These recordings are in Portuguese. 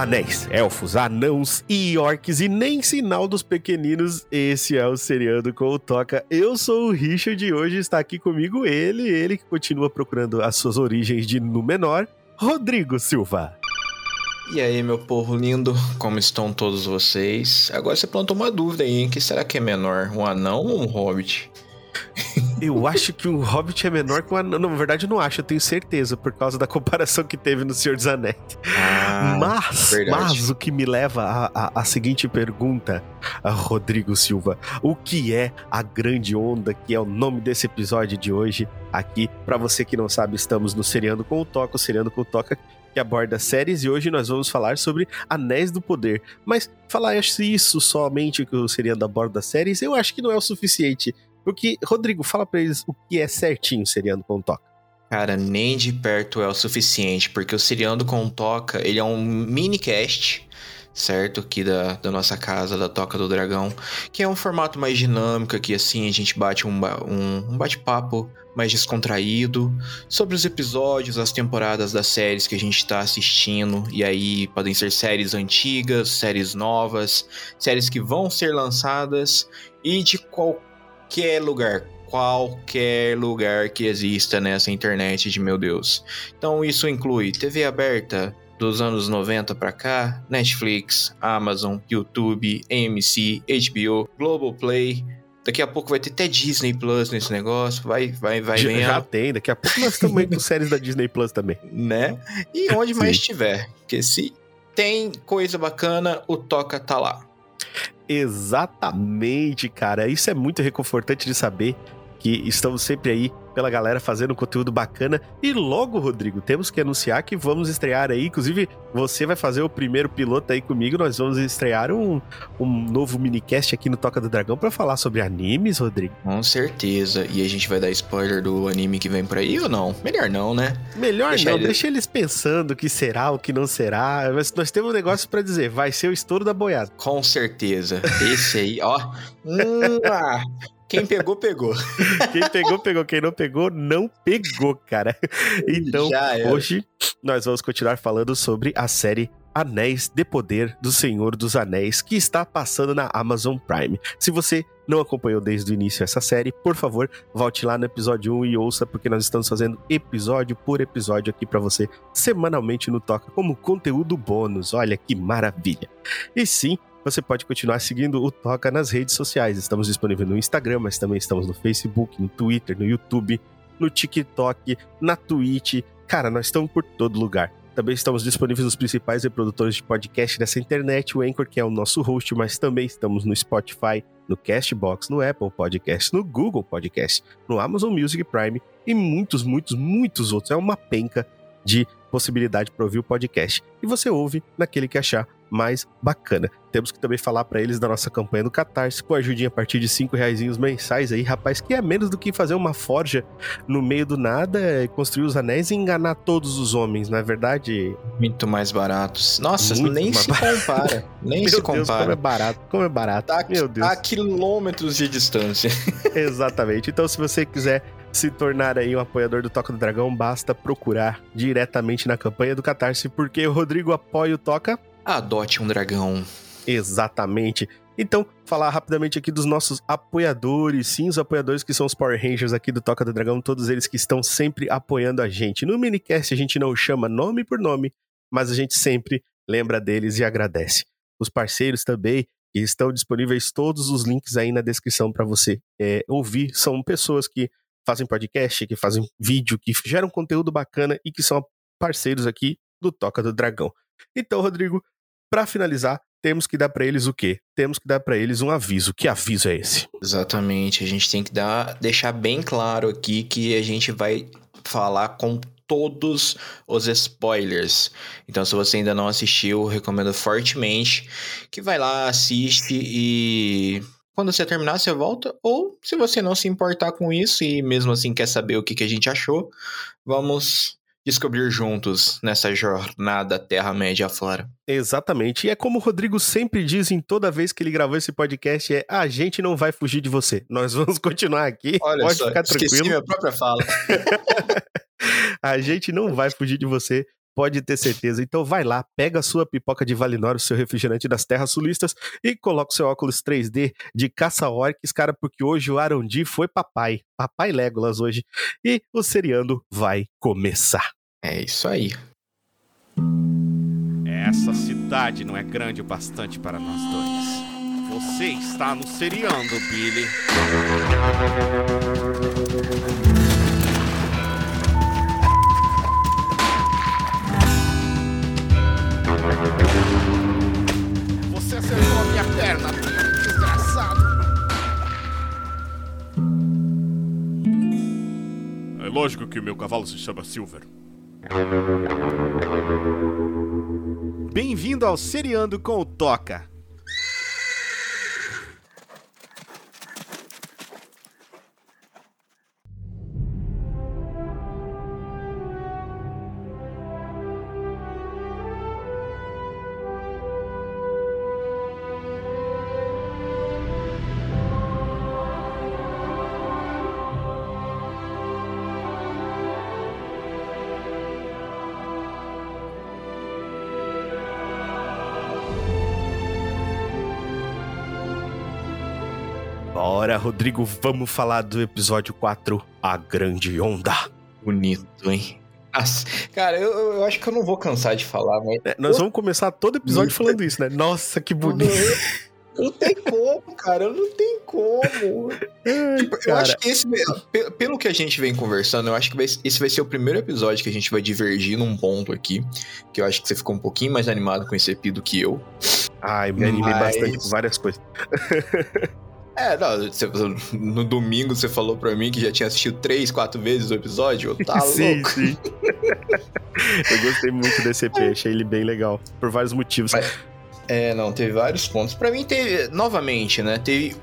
Anéis, elfos, anãos e orcs e nem sinal dos pequeninos. Esse é o Seriando com o Toca. Eu sou o Richard e hoje está aqui comigo ele, ele que continua procurando as suas origens de Númenor, Rodrigo Silva. E aí, meu povo lindo, como estão todos vocês? Agora você plantou uma dúvida aí, hein? Que será que é menor, um anão ou um hobbit? Eu acho que um Hobbit é menor que um anão. Na verdade, eu não acho, eu tenho certeza, por causa da comparação que teve no Senhor dos Anéis. Ah, mas, verdade. mas o que me leva à a, seguinte pergunta, Rodrigo Silva: o que é a grande onda, que é o nome desse episódio de hoje? Aqui, para você que não sabe, estamos no Seriando com o Toca, o Seriando com o Toca que aborda séries e hoje nós vamos falar sobre Anéis do Poder. Mas falar isso somente que o Seriando aborda séries, eu acho que não é o suficiente. Porque, Rodrigo, fala pra eles o que é certinho Seriando com Toca. Cara, nem de perto é o suficiente, porque o Seriando com Toca, ele é um mini cast, certo? Aqui da, da nossa casa, da Toca do Dragão, que é um formato mais dinâmico, aqui assim a gente bate um, um, um bate-papo mais descontraído sobre os episódios, as temporadas das séries que a gente está assistindo. E aí podem ser séries antigas, séries novas, séries que vão ser lançadas e de qualquer qualquer lugar, qualquer lugar que exista nessa internet de meu Deus. Então isso inclui TV aberta dos anos 90 para cá, Netflix, Amazon, YouTube, AMC, HBO, Globoplay, Daqui a pouco vai ter até Disney Plus nesse negócio. Vai, vai, vai. Já, já tem. Daqui a pouco nós estamos com séries da Disney Plus também. Né? E onde mais tiver. Porque se tem coisa bacana, o Toca tá lá. Exatamente, cara. Isso é muito reconfortante de saber que estamos sempre aí pela galera fazendo conteúdo bacana. E logo, Rodrigo, temos que anunciar que vamos estrear aí. Inclusive, você vai fazer o primeiro piloto aí comigo. Nós vamos estrear um, um novo minicast aqui no Toca do Dragão para falar sobre animes, Rodrigo. Com certeza. E a gente vai dar spoiler do anime que vem por aí ou não? Melhor não, né? Melhor deixa não. Ele... Deixa eles pensando o que será, o que não será. Mas nós temos um negócio para dizer. Vai ser o estouro da boiada. Com certeza. Esse aí, ó. Quem pegou, pegou. Quem pegou, pegou. Quem não pegou, não pegou, cara. Então, hoje nós vamos continuar falando sobre a série Anéis de Poder do Senhor dos Anéis, que está passando na Amazon Prime. Se você não acompanhou desde o início essa série, por favor, volte lá no episódio 1 e ouça, porque nós estamos fazendo episódio por episódio aqui para você, semanalmente no Toca, como conteúdo bônus. Olha que maravilha! E sim, você pode continuar seguindo o Toca nas redes sociais. Estamos disponíveis no Instagram, mas também estamos no Facebook, no Twitter, no YouTube, no TikTok, na Twitch. Cara, nós estamos por todo lugar. Também estamos disponíveis nos principais reprodutores de podcast dessa internet, o Anchor, que é o nosso host, mas também estamos no Spotify, no Castbox, no Apple Podcast, no Google Podcast, no Amazon Music Prime e muitos, muitos, muitos outros. É uma penca de possibilidade para ouvir o podcast. E você ouve naquele que achar mais bacana. Temos que também falar para eles da nossa campanha do Catarse, com ajudinha a partir de 5 reais mensais aí, rapaz, que é menos do que fazer uma forja no meio do nada, construir os anéis e enganar todos os homens, não é verdade? Muito mais baratos. Nossa, Muito nem se compara. Nem Meu se compara. Deus, como é barato, como é barato. Tá, Meu Deus. A quilômetros de distância. Exatamente. Então, se você quiser se tornar aí um apoiador do Toca do Dragão, basta procurar diretamente na campanha do Catarse, porque o Rodrigo apoia o Toca Adote um dragão. Exatamente. Então, falar rapidamente aqui dos nossos apoiadores, sim, os apoiadores que são os Power Rangers aqui do Toca do Dragão, todos eles que estão sempre apoiando a gente. No minicast a gente não chama nome por nome, mas a gente sempre lembra deles e agradece. Os parceiros também, que estão disponíveis todos os links aí na descrição para você é, ouvir, são pessoas que fazem podcast, que fazem vídeo, que geram conteúdo bacana e que são parceiros aqui do Toca do Dragão. Então, Rodrigo, para finalizar, temos que dar para eles o quê? Temos que dar para eles um aviso. Que aviso é esse? Exatamente. A gente tem que dar, deixar bem claro aqui que a gente vai falar com todos os spoilers. Então, se você ainda não assistiu, recomendo fortemente que vai lá, assiste e quando você terminar, você volta. Ou se você não se importar com isso e mesmo assim quer saber o que, que a gente achou, vamos descobrir juntos nessa jornada Terra-média fora. Exatamente. E é como o Rodrigo sempre diz em toda vez que ele gravou esse podcast: é a gente não vai fugir de você. Nós vamos continuar aqui. Olha Pode só, ficar tranquilo. Esqueci minha própria fala. a gente não vai fugir de você. Pode ter certeza. Então vai lá, pega a sua pipoca de Valinor, o seu refrigerante das terras sulistas e coloca o seu óculos 3D de caça-orques, cara, porque hoje o Arondi foi papai. Papai Legolas hoje. E o seriando vai começar. É isso aí. Essa cidade não é grande o bastante para nós dois. Você está no seriando, Billy. Você acertou a minha perna, desgraçado. É lógico que o meu cavalo se chama Silver. Bem-vindo ao Seriando com o Toca. Rodrigo, vamos falar do episódio 4, A Grande Onda. Bonito, hein? Nossa, cara, eu, eu acho que eu não vou cansar de falar, mas. É, nós vamos começar todo episódio falando isso, né? Nossa, que bonito. Não tem como, cara, não tem como. tipo, eu acho que esse, pelo que a gente vem conversando, eu acho que esse vai ser o primeiro episódio que a gente vai divergir num ponto aqui. Que eu acho que você ficou um pouquinho mais animado com esse epi do que eu. Ai, me animei Mas... bastante com várias coisas. É, não, você, no domingo você falou pra mim que já tinha assistido três, quatro vezes o episódio. Tá sim, louco. Sim, Eu gostei muito desse EP, achei ele bem legal. Por vários motivos. Mas, é, não, teve vários pontos. Pra mim teve, novamente, né? Teve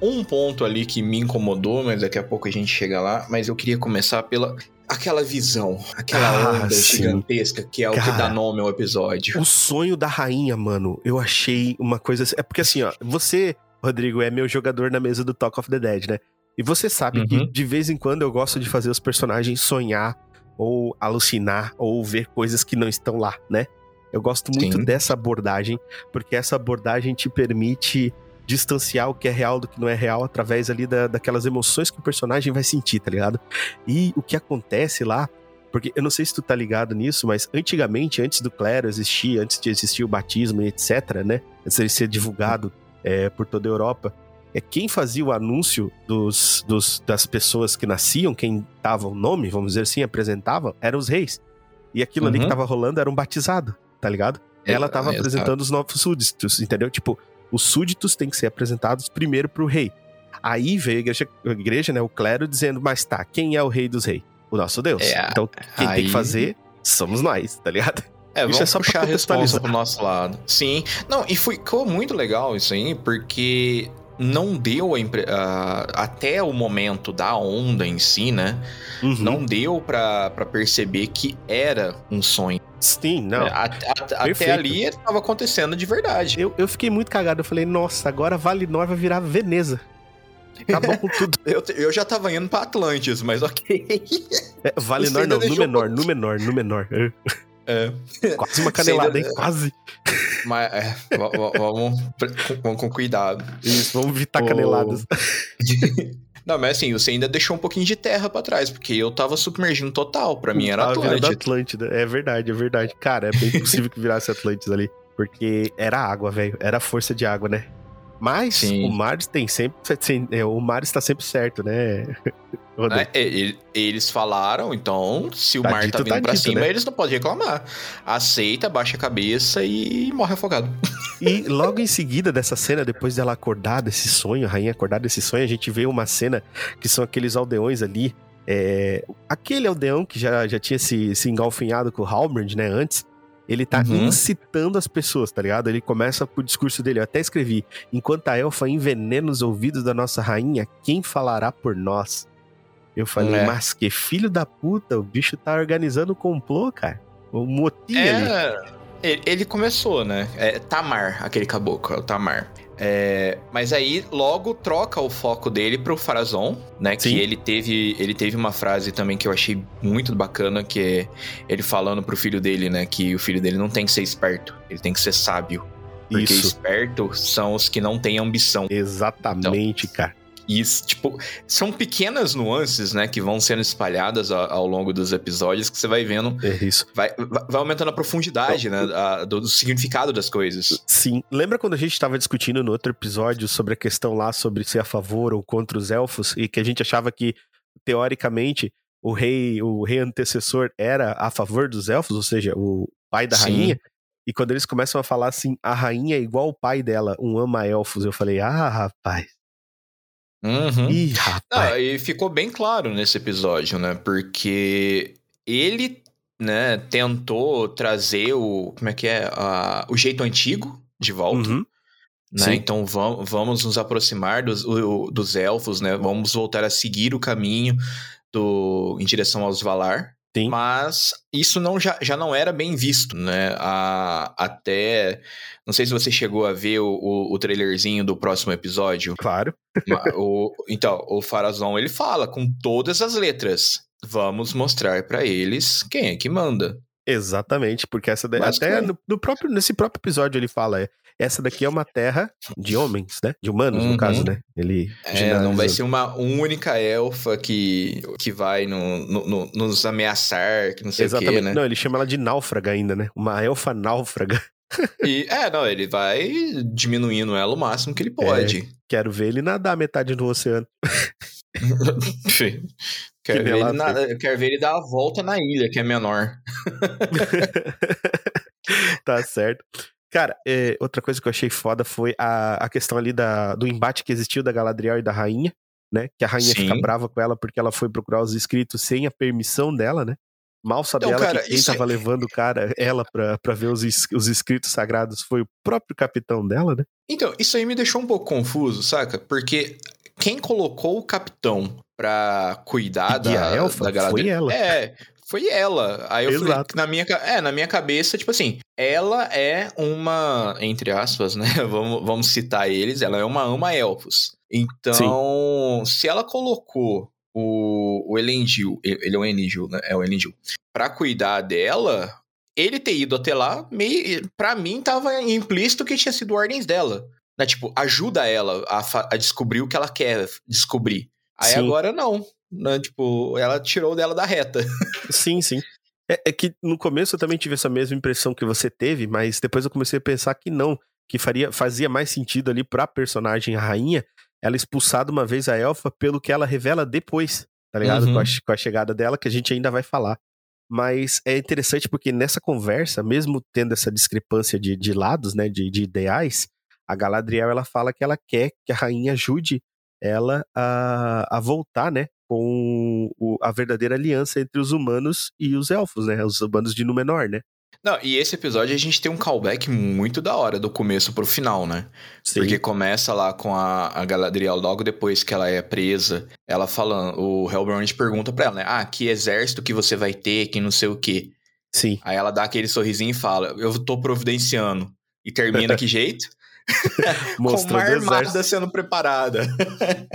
um ponto ali que me incomodou, mas daqui a pouco a gente chega lá. Mas eu queria começar pela aquela visão, aquela ah, onda sim. gigantesca que é o Cara, que dá nome ao episódio. O sonho da rainha, mano, eu achei uma coisa. É porque assim, ó, você Rodrigo é meu jogador na mesa do Talk of the Dead, né? E você sabe uhum. que de vez em quando eu gosto de fazer os personagens sonhar ou alucinar ou ver coisas que não estão lá, né? Eu gosto muito Sim. dessa abordagem, porque essa abordagem te permite distanciar o que é real do que não é real através ali da, daquelas emoções que o personagem vai sentir, tá ligado? E o que acontece lá, porque eu não sei se tu tá ligado nisso, mas antigamente, antes do clero existir, antes de existir o batismo e etc, né? Antes de ser divulgado é, por toda a Europa. É quem fazia o anúncio dos, dos, das pessoas que nasciam, quem dava o nome, vamos dizer assim, apresentava, eram os reis. E aquilo uhum. ali que uhum. tava rolando era um batizado, tá ligado? É, Ela tava é, apresentando os novos súditos, entendeu? Tipo, os súditos têm que ser apresentados primeiro pro rei. Aí veio a igreja, a igreja, né, o clero, dizendo, mas tá, quem é o rei dos reis? O nosso Deus. É, então, quem aí... tem que fazer somos nós, tá ligado? É, vamos isso é só puxar a resposta pro nosso lado. Sim. Não, e ficou muito legal isso aí, porque não deu a até o momento da onda em si, né? Uhum. Não deu para perceber que era um sonho. Sim, não. É, a, até ali estava acontecendo de verdade. Eu, eu fiquei muito cagado. Eu falei, nossa, agora Valinor vai virar Veneza. Acabou com tudo. eu, eu já tava indo pra Atlantis, mas ok. É, Valinor não, no menor, no menor, no menor. É. Quase uma canelada, ainda... hein? Quase. Mas, é, vamos, vamos com cuidado. Isso, vamos evitar caneladas. Não, mas assim, você ainda deixou um pouquinho de terra para trás, porque eu tava submergindo total. Para mim era Atlântida. Atlântida. É verdade, é verdade. Cara, é bem possível que virasse Atlântida ali. Porque era água, velho. Era força de água, né? Mas Sim. o Maris tem sempre. É, o Maris tá sempre certo, né? É, eles falaram, então, se o tá mar dito, tá vindo tá pra dito, cima, né? eles não podem reclamar. Aceita, baixa a cabeça e morre afogado. E logo em seguida dessa cena, depois dela acordar desse sonho, a rainha acordar desse sonho, a gente vê uma cena que são aqueles aldeões ali. É, aquele aldeão que já, já tinha se, se engalfinhado com o Halbrand, né, antes. Ele tá uhum. incitando as pessoas, tá ligado? Ele começa pro discurso dele. Eu até escrevi: Enquanto a elfa envenena os ouvidos da nossa rainha, quem falará por nós? Eu falei, é. mas que filho da puta, o bicho tá organizando o complô, cara. O motim é... ali. Ele começou, né? É Tamar, aquele caboclo, é o Tamar. É, mas aí logo troca o foco dele pro Farazon, né? Sim. Que ele teve, ele teve uma frase também que eu achei muito bacana, que é ele falando pro filho dele, né? Que o filho dele não tem que ser esperto, ele tem que ser sábio. Porque Isso. esperto são os que não têm ambição. Exatamente, então, cara. Isso, tipo, são pequenas nuances, né, que vão sendo espalhadas ao, ao longo dos episódios que você vai vendo. É isso. Vai, vai aumentando a profundidade, então, né, a, do, do, significado das coisas. Sim. Lembra quando a gente estava discutindo no outro episódio sobre a questão lá sobre ser a favor ou contra os elfos e que a gente achava que, teoricamente, o rei, o rei antecessor era a favor dos elfos, ou seja, o pai da Sim. rainha? E quando eles começam a falar assim, a rainha é igual o pai dela, um ama elfos, eu falei, ah, rapaz. Uhum. Ih, rapaz. Ah, e ficou bem claro nesse episódio, né? Porque ele, né, tentou trazer o. Como é que é? Uh, o jeito antigo de volta. Uhum. Né? Então vamos, vamos nos aproximar dos, o, dos elfos, né? Vamos voltar a seguir o caminho do, em direção aos Valar. Sim. Mas isso não, já, já não era bem visto, né? A, até. Não sei se você chegou a ver o, o, o trailerzinho do próximo episódio. Claro. o, então, o Farazon ele fala com todas as letras. Vamos mostrar para eles quem é que manda. Exatamente, porque essa daí, até no, no, próprio nesse próprio episódio ele fala, é, essa daqui é uma terra de homens, né? De humanos, uhum. no caso, né? Ele é, não vai ser uma única elfa que, que vai no, no, no nos ameaçar, que não sei Exatamente. o quê, né? Não, ele chama ela de náufraga ainda, né? Uma elfa náufraga. E, é, não, ele vai diminuindo ela o máximo que ele pode. É, quero ver ele nadar metade do oceano. quero, ver ele na, quero ver ele dar a volta na ilha, que é menor. tá certo. Cara, é, outra coisa que eu achei foda foi a, a questão ali da, do embate que existiu da Galadriel e da rainha, né? Que a rainha Sim. fica brava com ela porque ela foi procurar os escritos sem a permissão dela, né? Mal sabe então, ela cara, que quem tava é... levando o cara, ela pra, pra ver os, os escritos sagrados foi o próprio capitão dela, né? Então, isso aí me deixou um pouco confuso, saca? Porque quem colocou o capitão pra cuidar da, elfa, da Galadriel... Foi ela. É, foi ela. Aí eu Exato. falei, na minha, é, na minha cabeça, tipo assim, ela é uma, entre aspas, né? vamos, vamos citar eles, ela é uma ama elfos. Então, Sim. se ela colocou o, o Elendil, ele é o Elendil, né? É o Elendil. Pra cuidar dela, ele ter ido até lá, meio, pra mim tava implícito que tinha sido ordens dela. Né? Tipo, ajuda ela a, a descobrir o que ela quer descobrir. Aí Sim. agora não né? Tipo, ela tirou dela da reta. Sim, sim. É, é, que no começo eu também tive essa mesma impressão que você teve, mas depois eu comecei a pensar que não, que faria, fazia mais sentido ali pra personagem a rainha ela expulsar de uma vez a elfa pelo que ela revela depois, tá ligado? Uhum. Com, a, com a chegada dela, que a gente ainda vai falar. Mas é interessante porque nessa conversa, mesmo tendo essa discrepância de, de lados, né, de, de ideais, a Galadriel ela fala que ela quer que a rainha ajude ela a, a voltar, né, com o, a verdadeira aliança entre os humanos e os elfos, né? Os humanos de Númenor, né? Não, e esse episódio a gente tem um callback muito da hora do começo pro final, né? Sim. Porque começa lá com a, a Galadriel logo depois que ela é presa, ela falando, o Hellbrand pergunta pra ela, né? Ah, que exército que você vai ter, que não sei o quê. Sim. Aí ela dá aquele sorrisinho e fala, eu tô providenciando. E termina que jeito? com uma armada sendo preparada.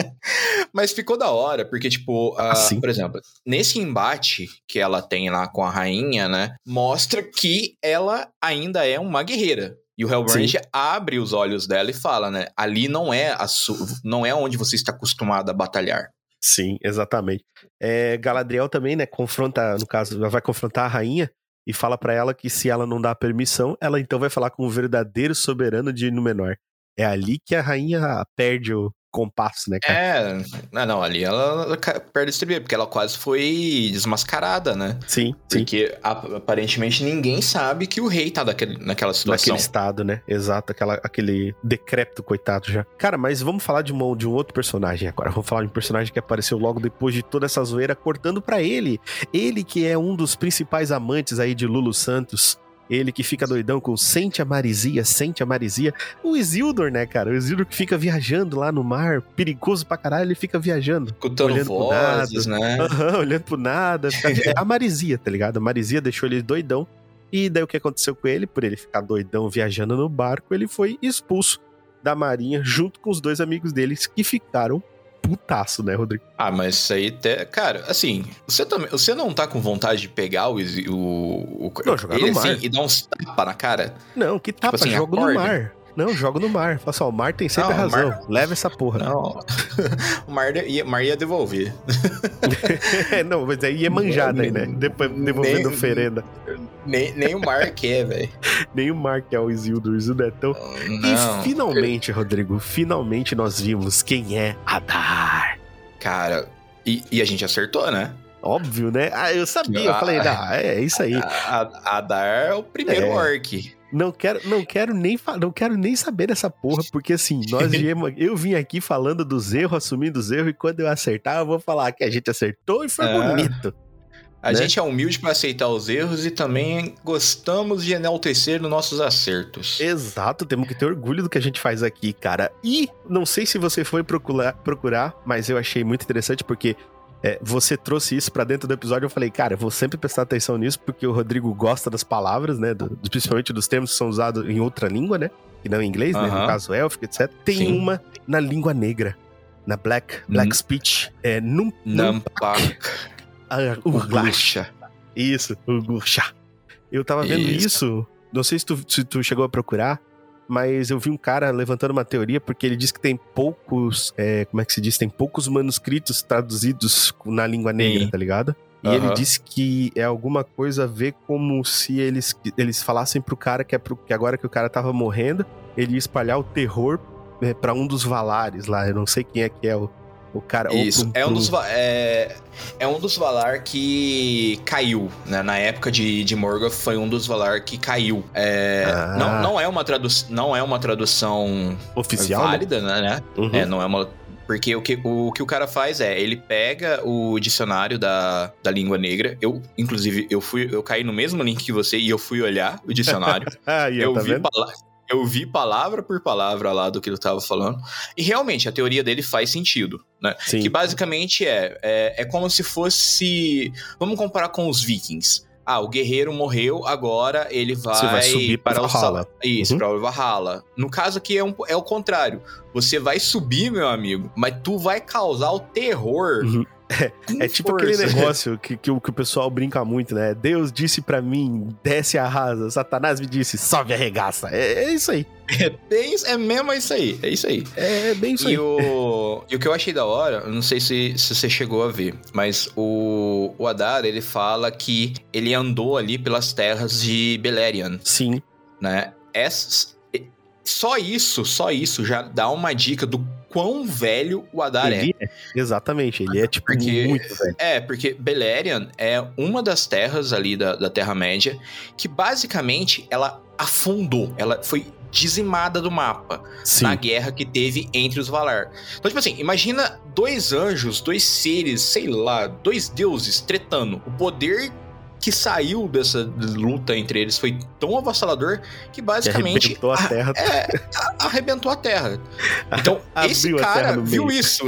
Mas ficou da hora, porque, tipo, uh, por exemplo, nesse embate que ela tem lá com a rainha, né? Mostra que ela ainda é uma guerreira. E o Hellbrand Sim. abre os olhos dela e fala, né? Ali não é a não é onde você está acostumado a batalhar. Sim, exatamente. É, Galadriel também, né, confronta, no caso, vai confrontar a rainha, e fala para ela que se ela não dá permissão, ela então vai falar com o verdadeiro soberano de Númenor. É ali que a rainha perde o, compasso, né, cara? É, não, não ali ela perde esse porque ela quase foi desmascarada, né? Sim, Porque sim. aparentemente ninguém sabe que o rei tá daquele, naquela situação. Naquele estado, né? Exato, aquela, aquele decrépito, coitado já. Cara, mas vamos falar de, uma, de um outro personagem agora. Vamos falar de um personagem que apareceu logo depois de toda essa zoeira, cortando para ele. Ele que é um dos principais amantes aí de Lulu Santos. Ele que fica doidão com sente a marisia, sente a marisia. O Isildur, né, cara? O Isildur que fica viajando lá no mar, perigoso pra caralho, ele fica viajando. Escutando olhando vozes, pro nada, né? Uhum, olhando pro nada. É a marisia, tá ligado? A marisia deixou ele doidão. E daí o que aconteceu com ele? Por ele ficar doidão viajando no barco, ele foi expulso da marinha junto com os dois amigos deles que ficaram putaço, né, Rodrigo? Ah, mas isso aí, até, cara, assim, você também, você não tá com vontade de pegar o, o, o não, jogar ele no mar. assim e dar uns tapa na cara? Não, que tapa, tipo assim, jogo no mar. Não, jogo no mar. Fala só, o mar tem sempre não, razão. Mar... Leva essa porra. Não. o mar ia, mar ia devolver. é, não, mas aí ia manjada aí, né? Depois devolvendo nem, oferenda. Nem, nem o mar quer, velho. nem o mar quer o Isildo. O Isildo é tão. Não. E finalmente, Rodrigo, finalmente nós vimos quem é Adar. Cara, e, e a gente acertou, né? Óbvio, né? Ah, eu sabia, eu falei, ah, é, é isso aí. Adar é o primeiro é. orc. Não quero, não quero nem não quero nem saber dessa porra, porque assim, nós viemos, eu vim aqui falando dos erros, assumindo os erros, e quando eu acertar, eu vou falar que a gente acertou e foi é. bonito. A né? gente é humilde para aceitar os erros e também gostamos de enaltecer nos nossos acertos. Exato, temos que ter orgulho do que a gente faz aqui, cara. E não sei se você foi procurar, procurar mas eu achei muito interessante porque é, você trouxe isso para dentro do episódio. Eu falei, cara, eu vou sempre prestar atenção nisso, porque o Rodrigo gosta das palavras, né? Do, principalmente dos termos que são usados em outra língua, né? E não em inglês, né? No caso, élfico, etc. Tem Sim. uma na língua negra, na Black, Black hum. Speech. É Num. Nampak. Urglasha. Isso, Urglasha. Eu tava vendo isso. isso. Não sei se tu, se tu chegou a procurar mas eu vi um cara levantando uma teoria porque ele diz que tem poucos, é, como é que se diz, tem poucos manuscritos traduzidos na língua negra, Sim. tá ligado? E uhum. ele disse que é alguma coisa a ver como se eles, eles falassem pro cara que, é pro, que agora que o cara tava morrendo, ele ia espalhar o terror é, para um dos Valares lá. Eu não sei quem é que é o, o cara. Isso, é, um dos, é, é um dos Valar que caiu, né? Na época de, de Morgoth foi um dos Valar que caiu. É, ah. não, não, é uma tradu não é uma tradução oficial né? válida, né? né? Uhum. É, não é uma porque o que, o que o cara faz é, ele pega o dicionário da, da língua negra. Eu, inclusive, eu fui, eu caí no mesmo link que você e eu fui olhar o dicionário. ah, eu, tá vi eu vi palavra por palavra lá do que ele estava falando. E realmente, a teoria dele faz sentido, né? Sim. Que basicamente é, é, é como se fosse. Vamos comparar com os vikings. Ah, o guerreiro morreu, agora ele vai, Você vai subir para o Valhalla. Isso, uhum. para o Valhalla. No caso aqui é, um, é o contrário. Você vai subir, meu amigo, mas tu vai causar o terror uhum. É, é tipo força. aquele negócio que, que, o, que o pessoal brinca muito, né? Deus disse para mim, desce a rasa. Satanás me disse, sobe a regaça. É, é isso aí. É bem, é mesmo isso aí. É isso aí. É bem isso e aí. O, e o que eu achei da hora, não sei se, se você chegou a ver, mas o, o Adar, ele fala que ele andou ali pelas terras de Beleriand. Sim. Né? Essas, só isso, só isso já dá uma dica do quão velho o Adar ele é. é. Exatamente, ele é tipo porque, muito velho. É, porque Beleriand é uma das terras ali da, da Terra-média que basicamente ela afundou, ela foi dizimada do mapa Sim. na guerra que teve entre os Valar. Então, tipo assim, imagina dois anjos, dois seres, sei lá, dois deuses tretando. O poder que saiu dessa luta entre eles foi tão avassalador que basicamente. arrebentou a terra. É, arrebentou a terra. Então, esse cara viu isso.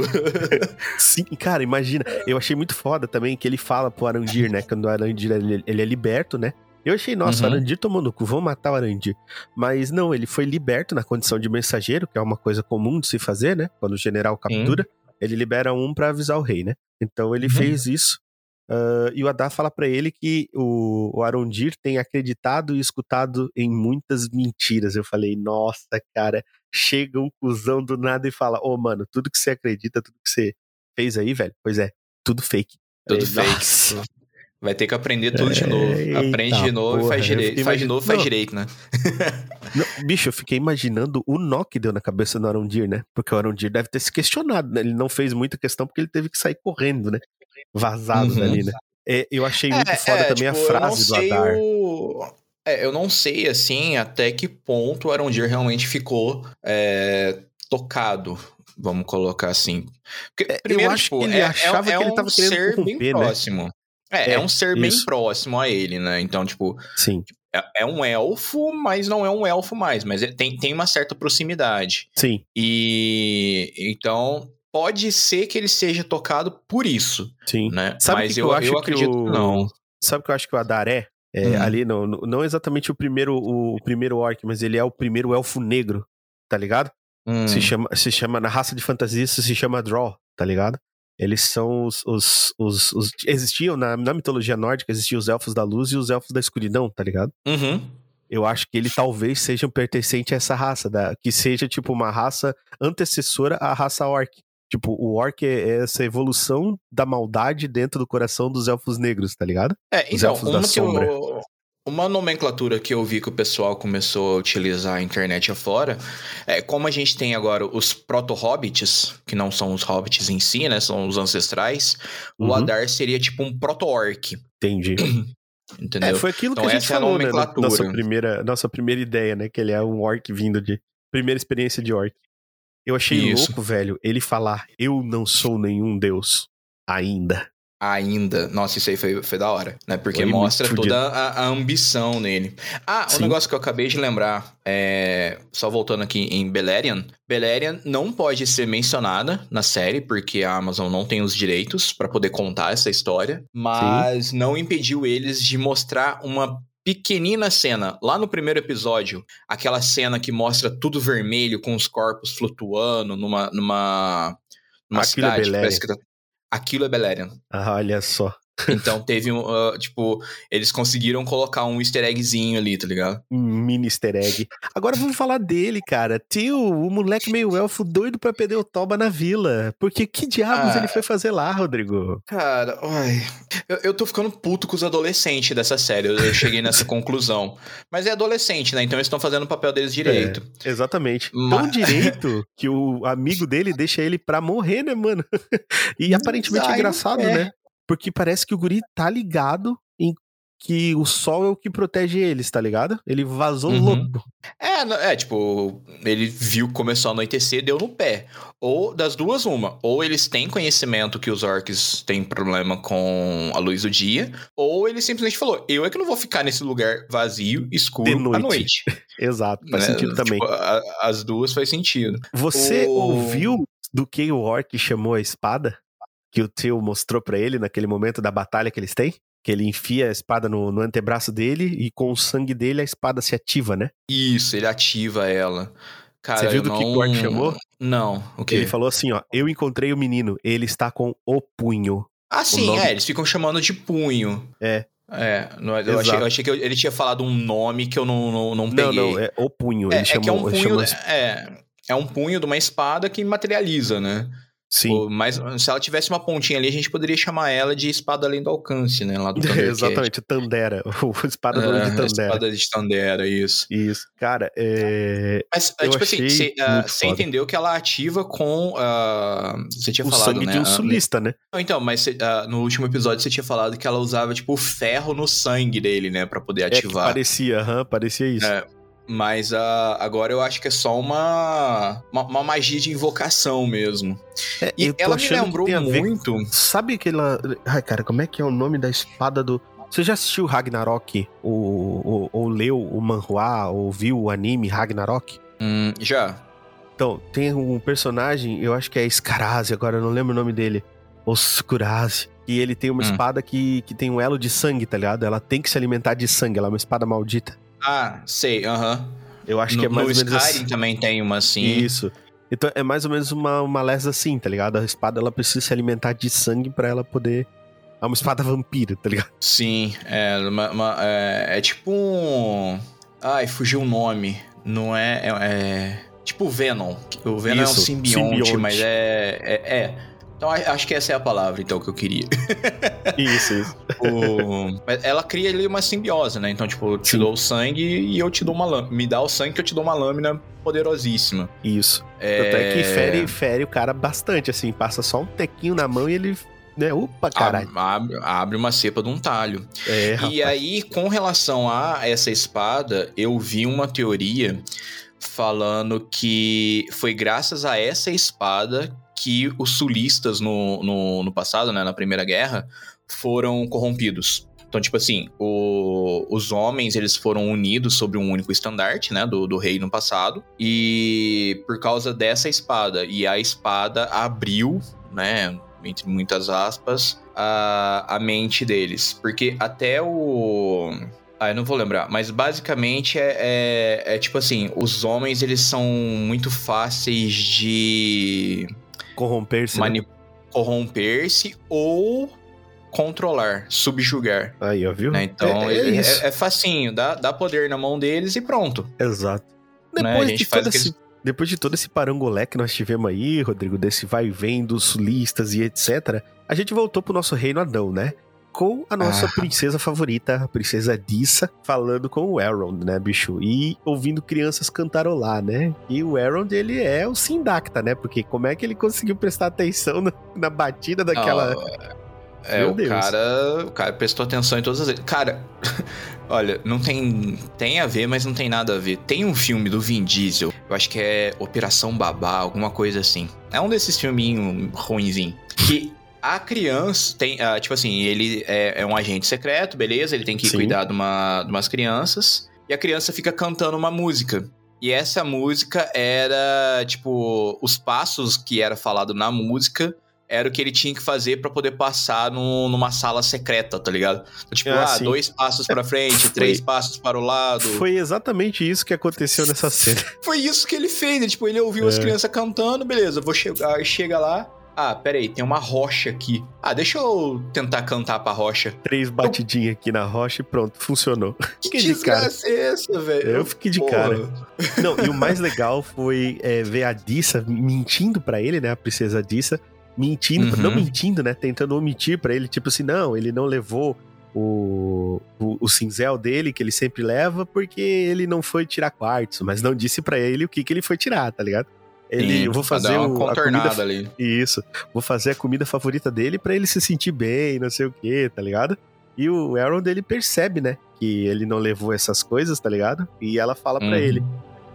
Sim, cara, imagina. Eu achei muito foda também que ele fala pro Arandir, né? Quando o Arandir ele, ele é liberto, né? Eu achei, nossa, uhum. o Arandir tomou no cu, vamos matar o Arandir. Mas não, ele foi liberto na condição de mensageiro, que é uma coisa comum de se fazer, né? Quando o general captura, uhum. ele libera um para avisar o rei, né? Então ele uhum. fez isso. Uh, e o Adar fala para ele que o, o Arondir tem acreditado e escutado em muitas mentiras. Eu falei, nossa, cara, chega um cuzão do nada e fala: Ô, oh, mano, tudo que você acredita, tudo que você fez aí, velho, pois é, tudo fake. Tudo fake. Nossa. Vai ter que aprender tudo de novo. Aprende de novo porra, e faz direito. Faz de novo faz direito, né? não, bicho, eu fiquei imaginando o nó que deu na cabeça do Arondir, né? Porque o Arondir deve ter se questionado, né? Ele não fez muita questão porque ele teve que sair correndo, né? Vazado uhum. dali, né? É, eu achei muito é, foda é, também tipo, a frase do Adar. O... É, eu não sei, assim, até que ponto o Arondir realmente ficou é, tocado, vamos colocar assim. Porque, é, primeiro, eu acho tipo, que ele achava que ele tava um querendo ser corromper, bem né? próximo. É, é, um ser isso. bem próximo a ele, né? Então, tipo... Sim. É, um elfo, mas não é um elfo mais. Mas tem, tem uma certa proximidade. Sim. E... Então, pode ser que ele seja tocado por isso. Sim. Né? Sabe Mas que eu, eu, acho eu acredito que, o... não. Sabe o que eu acho que o Adar é? é hum. Ali, não, não exatamente o primeiro, o primeiro orc, mas ele é o primeiro elfo negro, tá ligado? Hum. Se, chama, se chama, na raça de fantasia, isso se chama Draw, tá ligado? Eles são os. os, os, os existiam na, na, mitologia nórdica, existiam os elfos da luz e os elfos da escuridão, tá ligado? Uhum. Eu acho que ele talvez seja um pertencente a essa raça, da, que seja tipo uma raça antecessora à raça orc. Tipo, o orc é essa evolução da maldade dentro do coração dos elfos negros, tá ligado? É, então, Os elfos da sombra. Eu, uma nomenclatura que eu vi que o pessoal começou a utilizar a internet afora é como a gente tem agora os proto-hobbits, que não são os hobbits em si, né? São os ancestrais. Uhum. O Adar seria tipo um proto-orc. Entendi. Entendeu? É, foi aquilo então, que a gente é falou, é a né? Nossa primeira, nossa primeira ideia, né? Que ele é um orc vindo de... Primeira experiência de orc. Eu achei Isso. louco, velho, ele falar, eu não sou nenhum deus ainda ainda. Nossa, isso aí foi, foi da hora, né? Porque foi mostra toda a, a, ambição nele. Ah, Sim. um negócio que eu acabei de lembrar, é... só voltando aqui em Beleriand. Beleriand não pode ser mencionada na série, porque a Amazon não tem os direitos para poder contar essa história, mas Sim. não impediu eles de mostrar uma pequenina cena, lá no primeiro episódio, aquela cena que mostra tudo vermelho com os corpos flutuando numa numa numa Aquilo é cidade, é que tá aquilo é Beleriand. Ah, olha só. Então teve um, uh, tipo, eles conseguiram colocar um easter eggzinho ali, tá ligado? Um mini easter egg. Agora vamos falar dele, cara. Tio, o moleque meio elfo doido pra perder o Toba na vila. Porque que diabos ah, ele foi fazer lá, Rodrigo? Cara, ai, eu, eu tô ficando puto com os adolescentes dessa série. Eu, eu cheguei nessa conclusão. Mas é adolescente, né? Então eles estão fazendo o papel deles direito. É, exatamente. Mas... Tão direito que o amigo dele deixa ele pra morrer, né, mano? e aparentemente é engraçado, é. né? Porque parece que o guri tá ligado em que o sol é o que protege eles, tá ligado? Ele vazou uhum. louco. É, é, tipo, ele viu que começou a anoitecer deu no pé. Ou das duas, uma. Ou eles têm conhecimento que os orcs têm problema com a luz do dia, ou ele simplesmente falou: eu é que não vou ficar nesse lugar vazio, escuro, noite. à noite. Exato, faz né? sentido também. Tipo, a, as duas faz sentido. Você o... ouviu do que o orc chamou a espada? Que o tio mostrou para ele naquele momento da batalha que eles têm? Que ele enfia a espada no, no, antebraço dele e com o sangue dele a espada se ativa, né? Isso, ele ativa ela. Cara, Você viu do não... que o Orc chamou? Não, o quê? Ele falou assim, ó, eu encontrei o menino, ele está com o punho. Ah, sim, nome... é, eles ficam chamando de punho. É. É, não, eu, achei, eu achei que ele tinha falado um nome que eu não, não, não peguei. Não, não, é o punho. É, ele chamou, é que é um punho, chamou... é, é um punho de uma espada que materializa, né? Sim. Mas se ela tivesse uma pontinha ali, a gente poderia chamar ela de espada além do alcance, né? Lá do Exatamente, Tandera. O espada é, de Tandera. Espada de Tandera, isso. Isso. Cara, é. Mas, é, tipo assim, você uh, entendeu que ela ativa com. Uh, você tinha o falado, sangue né? de um sulista, né? Então, mas uh, no último episódio você tinha falado que ela usava, tipo, ferro no sangue dele, né? Pra poder ativar. É parecia, aham, parecia isso. É, mas uh, agora eu acho que é só uma, uma, uma magia de invocação mesmo. É, e ela me lembrou muito. Sabe aquela. Ai, cara, como é que é o nome da espada do. Você já assistiu Ragnarok? Ou, ou, ou leu o manhua? Ou viu o anime Ragnarok? Hum, já. Então, tem um personagem, eu acho que é Skarazi, agora eu não lembro o nome dele. Ou Skurazi. E ele tem uma hum. espada que, que tem um elo de sangue, tá ligado? Ela tem que se alimentar de sangue, ela é uma espada maldita. Ah, sei, aham. Uh -huh. Eu acho no, que é mais ou menos Skyrim assim. também tem uma assim. Isso. Então é mais ou menos uma, uma lesa assim, tá ligado? A espada ela precisa se alimentar de sangue para ela poder. É uma espada vampira, tá ligado? Sim, é, uma, uma, é, é tipo um. Ai, fugiu o nome. Não é. É, é... tipo o Venom. O Venom Isso, é um simbionte, simbionte. mas é, é, é. Então acho que essa é a palavra então que eu queria. Isso, isso. o... Ela cria ali uma simbiose, né? Então, tipo, eu te Sim. dou o sangue e eu te dou uma lâmina. Me dá o sangue que eu te dou uma lâmina poderosíssima. Isso. É... Tanto é que fere, fere o cara bastante, assim. Passa só um tequinho na mão e ele né? Opa, caralho. Abre, abre, uma cepa de um talho. É, e aí, com relação a essa espada, eu vi uma teoria falando que foi graças a essa espada que os sulistas no, no, no passado, né, na Primeira Guerra, foram corrompidos. Então, tipo assim, o, os homens eles foram unidos sobre um único estandarte, né, do, do rei no passado, e por causa dessa espada, e a espada abriu, né, entre muitas aspas, a, a mente deles. Porque até o Ah, eu não vou lembrar, mas basicamente é, é, é tipo assim, os homens eles são muito fáceis de corromper-se, né? corromper-se ou controlar, subjugar. Aí, ó, viu? Né? Então, é, é, é, é, facinho, dá, dá poder na mão deles e pronto. Exato. Né? Depois, né? de todo esse, depois de todo esse parangolé que nós tivemos aí, Rodrigo, desse vai e vem dos sulistas e etc., a gente voltou pro nosso reino Adão, né? Com a nossa ah. princesa favorita, a princesa Dissa, falando com o Elrond, né, bicho? E ouvindo crianças cantarolar, né? E o Elrond, ele é o Sindacta, né? Porque como é que ele conseguiu prestar atenção na, na batida daquela... É, Meu o Deus. cara, o cara prestou atenção em todas as. Cara, olha, não tem tem a ver, mas não tem nada a ver. Tem um filme do Vin Diesel, eu acho que é Operação Babá, alguma coisa assim. É um desses filminhos ruinzinho. Que a criança tem, uh, tipo assim, ele é, é, um agente secreto, beleza? Ele tem que Sim. cuidar de, uma, de umas crianças. E a criança fica cantando uma música. E essa música era, tipo, os passos que era falado na música era o que ele tinha que fazer para poder passar no, numa sala secreta, tá ligado? Então, tipo, ah, ah dois passos para frente, foi, três passos para o lado. Foi exatamente isso que aconteceu nessa cena. foi isso que ele fez, né? tipo, ele ouviu é. as crianças cantando, beleza, vou chegar, chega lá, ah, peraí, tem uma rocha aqui. Ah, deixa eu tentar cantar pra rocha. Três batidinhas aqui na rocha e pronto, funcionou. Que fiquei desgraça é essa, velho? Eu fiquei de Porra. cara. Não, e o mais legal foi é, ver a Dissa mentindo para ele, né? A princesa Dissa. Mentindo, uhum. não mentindo, né? Tentando omitir para ele, tipo assim, não, ele não levou o, o, o, cinzel dele, que ele sempre leva, porque ele não foi tirar quartzo, mas não disse para ele o que, que ele foi tirar, tá ligado? Ele, Sim, vou fazer uma o, contornada comida, ali. Isso. Vou fazer a comida favorita dele para ele se sentir bem, não sei o que, tá ligado? E o Aaron dele percebe, né, que ele não levou essas coisas, tá ligado? E ela fala uhum. para ele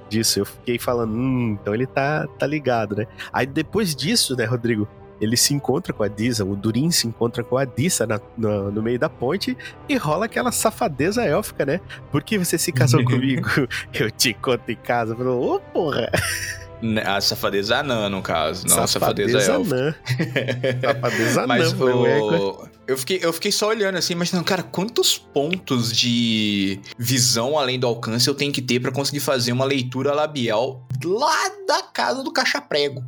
disso. Eu fiquei falando, hum, então ele tá, tá ligado, né? Aí depois disso, né, Rodrigo, ele se encontra com a Disa, o Durin se encontra com a Dissa na, no, no, meio da ponte e rola aquela safadeza élfica, né? Por que você se casou comigo? Eu te conto em casa. Falou, ô oh, porra! Né, a safadeza anã, no caso. Não safadeza, safadeza anã. safadeza mas anã. O... Eu fiquei, eu fiquei só olhando assim, não, cara, quantos pontos de visão além do alcance eu tenho que ter para conseguir fazer uma leitura labial lá da casa do caixa-prego?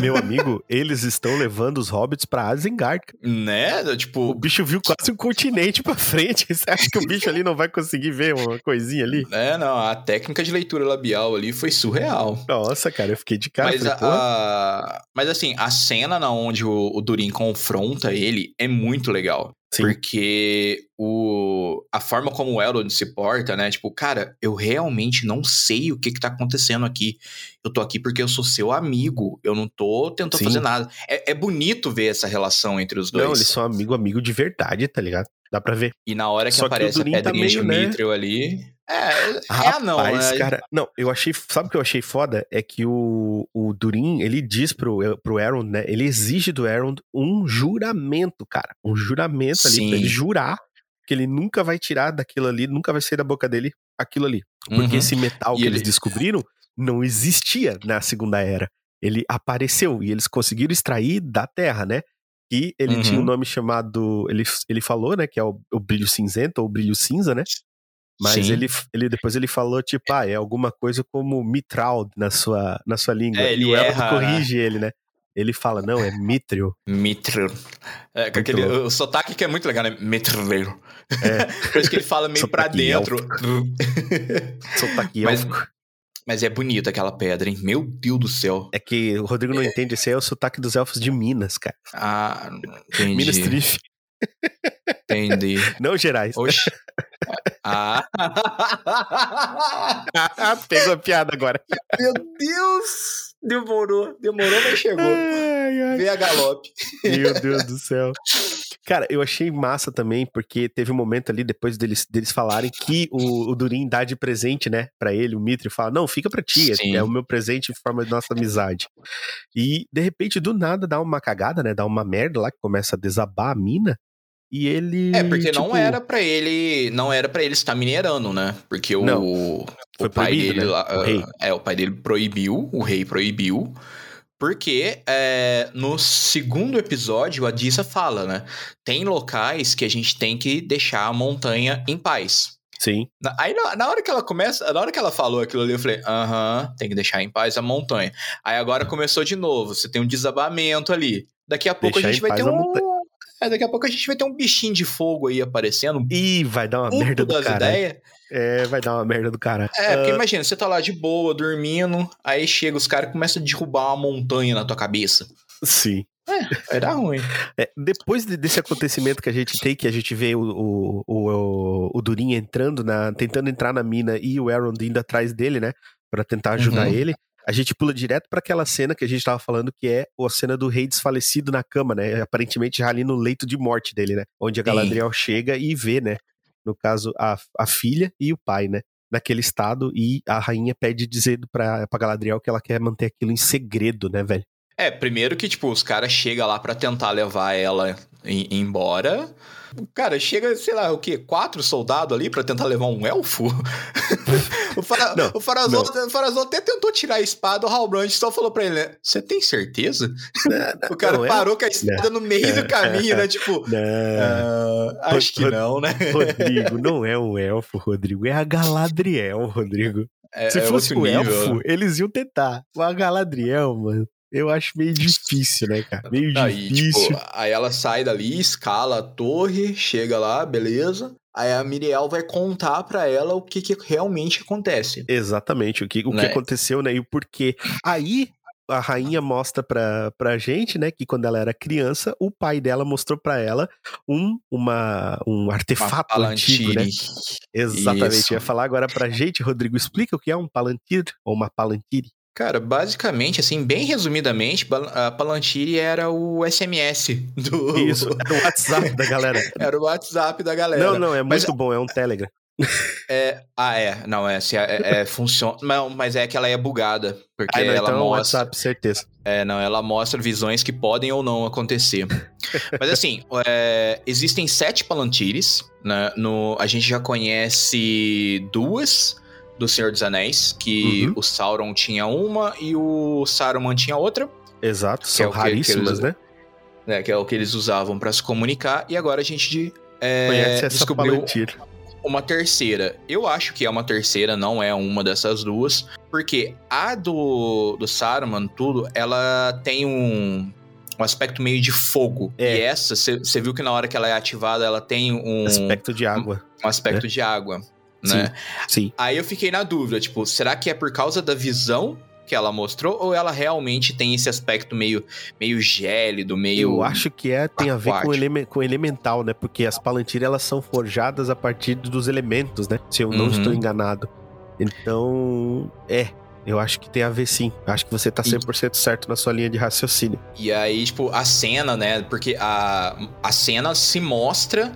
Meu amigo, eles estão levando os hobbits pra Asgard. Né? Tipo. O bicho viu quase um continente pra frente. Você acha que o bicho ali não vai conseguir ver uma coisinha ali? É, não. A técnica de leitura labial ali foi surreal. Nossa, cara, eu fiquei de cara. Mas, falei, a. Mas assim, a cena na onde o, o Durin confronta ele é muito legal. Sim. Porque o, a forma como o Elrond se porta, né? Tipo, cara, eu realmente não sei o que que tá acontecendo aqui. Eu tô aqui porque eu sou seu amigo. Eu não tô tentando Sim. fazer nada. É, é, bonito ver essa relação entre os dois. Não, eles são amigo, amigo de verdade, tá ligado? Dá pra ver. E na hora que Só aparece que a tá pedrinha tá meio, de Mithril né? ali. É, Rapaz, é não, né? cara. Não, eu achei. Sabe o que eu achei foda? É que o, o Durin, ele diz pro, pro Aaron, né? Ele exige do Aaron um juramento, cara. Um juramento ali pra ele jurar que ele nunca vai tirar daquilo ali, nunca vai sair da boca dele aquilo ali. Porque uhum. esse metal e que ele... eles descobriram não existia na Segunda Era. Ele apareceu e eles conseguiram extrair da Terra, né? E ele uhum. tinha um uhum. nome chamado. Ele, ele falou, né? Que é o, o brilho cinzento ou brilho cinza, né? Mas ele, ele depois ele falou, tipo, ah, é alguma coisa como mitral na sua, na sua língua. É, e o né? corrige ele, né? Ele fala, não, é Mithril. Mithril. É, aquele, o sotaque que é muito legal, né? Mithril. É. Por isso que ele fala meio pra dentro. sotaque Mas, mas é bonito aquela pedra, hein? Meu Deus do céu. É que o Rodrigo não é... entende, esse aí é o sotaque dos elfos de Minas, cara. Ah, entendi. Minas Trif. Entendi. Não Gerais. Oxe. Ah. Pegou a piada agora. Meu Deus! Demorou, demorou, mas chegou. Ai, ai. Vem a galope. Meu Deus do céu. Cara, eu achei massa também, porque teve um momento ali, depois deles, deles falarem, que o, o Durin dá de presente, né, pra ele, o Mitri, fala, não, fica pra ti, Sim. é o meu presente em forma de nossa amizade. E, de repente, do nada, dá uma cagada, né, dá uma merda lá, que começa a desabar a mina, e ele. É, porque tipo... não era para ele. Não era para ele estar minerando, né? Porque o, não, o pai dele né? lá. O é, o pai dele proibiu, o rei proibiu. Porque é, no segundo episódio, a Dissa fala, né? Tem locais que a gente tem que deixar a montanha em paz. Sim. Aí na, na, hora que ela começa, na hora que ela falou aquilo ali, eu falei, aham, tem que deixar em paz a montanha. Aí agora começou de novo, você tem um desabamento ali. Daqui a pouco deixar a gente vai ter um. É, daqui a pouco a gente vai ter um bichinho de fogo aí aparecendo. Ih, vai dar uma merda do cara. Ideias. É, vai dar uma merda do cara. É, porque uh... imagina, você tá lá de boa, dormindo, aí chega os caras e começam a derrubar uma montanha na tua cabeça. Sim. É, vai dar ruim. É, depois desse acontecimento que a gente tem, que a gente vê o, o, o, o Durin entrando na. tentando entrar na mina e o Aaron indo atrás dele, né? Pra tentar ajudar uhum. ele. A gente pula direto para aquela cena que a gente tava falando, que é a cena do rei desfalecido na cama, né? Aparentemente já ali no leito de morte dele, né? Onde a Galadriel Sim. chega e vê, né? No caso, a, a filha e o pai, né? Naquele estado, e a rainha pede dizer pra, pra Galadriel que ela quer manter aquilo em segredo, né, velho? É, primeiro que, tipo, os caras chegam lá para tentar levar ela embora. Cara, chega, sei lá, o quê? Quatro soldados ali para tentar levar um elfo? o, fara... não, o, Farazol, o Farazol até tentou tirar a espada, o Halbrand só falou pra ele, né? Você tem certeza? Não, o cara não, é parou é... com a espada no meio do caminho, né? Tipo, uh, acho que não, né? Rodrigo, não é um elfo, Rodrigo, é a Galadriel, Rodrigo. É, Se é fosse o elfo, eles iam tentar. O a Galadriel, mano eu acho meio difícil, né, cara? Meio aí, tipo, difícil. Tipo, aí ela sai dali, escala a torre, chega lá, beleza. Aí a Miriel vai contar para ela o que, que realmente acontece. Exatamente, o que, o né? que aconteceu, né? E o porquê. Aí a rainha mostra pra, pra gente, né, que quando ela era criança, o pai dela mostrou pra ela um, uma, um artefato uma antigo, né? Exatamente. Isso. Ia falar agora pra gente, Rodrigo, explica o que é um palantir ou uma palantire. Cara, basicamente, assim, bem resumidamente, a Palantir era o SMS do. Isso, era o WhatsApp da galera. era o WhatsApp da galera. Não, não, é muito bom, é um Telegram. É, ah, é, não, é, se é, é, é funciona, não, mas é que ela é bugada, porque ah, não, ela então mostra, WhatsApp, certeza. É, não, ela mostra visões que podem ou não acontecer. mas assim, é, existem sete Palantires, né, no, a gente já conhece duas, do Senhor dos Anéis, que uhum. o Sauron tinha uma e o Saruman tinha outra. Exato, são é raríssimas, que eles, né? Que é o que eles usavam para se comunicar. E agora a gente é, Conhece essa descobriu Palantir. uma terceira. Eu acho que é uma terceira, não é uma dessas duas. Porque a do, do Saruman, tudo, ela tem um, um aspecto meio de fogo. É. E essa, você viu que na hora que ela é ativada, ela tem um... Aspecto de água. Um, um aspecto é. de água né? Sim, Aí eu fiquei na dúvida, tipo, será que é por causa da visão que ela mostrou ou ela realmente tem esse aspecto meio, meio gélido, meio. Eu acho que é, tem aquático. a ver com, ele, com elemental, né? Porque as palantiras elas são forjadas a partir dos elementos, né? Se eu não uhum. estou enganado. Então, é. Eu acho que tem a ver sim. Acho que você tá 100% e... certo na sua linha de raciocínio. E aí, tipo, a cena, né? Porque a, a cena se mostra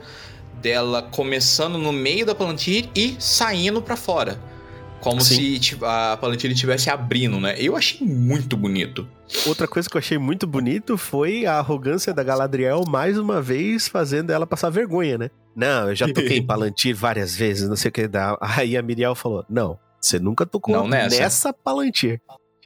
dela começando no meio da Palantir e saindo para fora. Como Sim. se a Palantir estivesse abrindo, né? Eu achei muito bonito. Outra coisa que eu achei muito bonito foi a arrogância da Galadriel mais uma vez fazendo ela passar vergonha, né? Não, eu já toquei em Palantir várias vezes, não sei o que dá. Aí a Miriel falou: Não, você nunca tocou não nessa. nessa Palantir.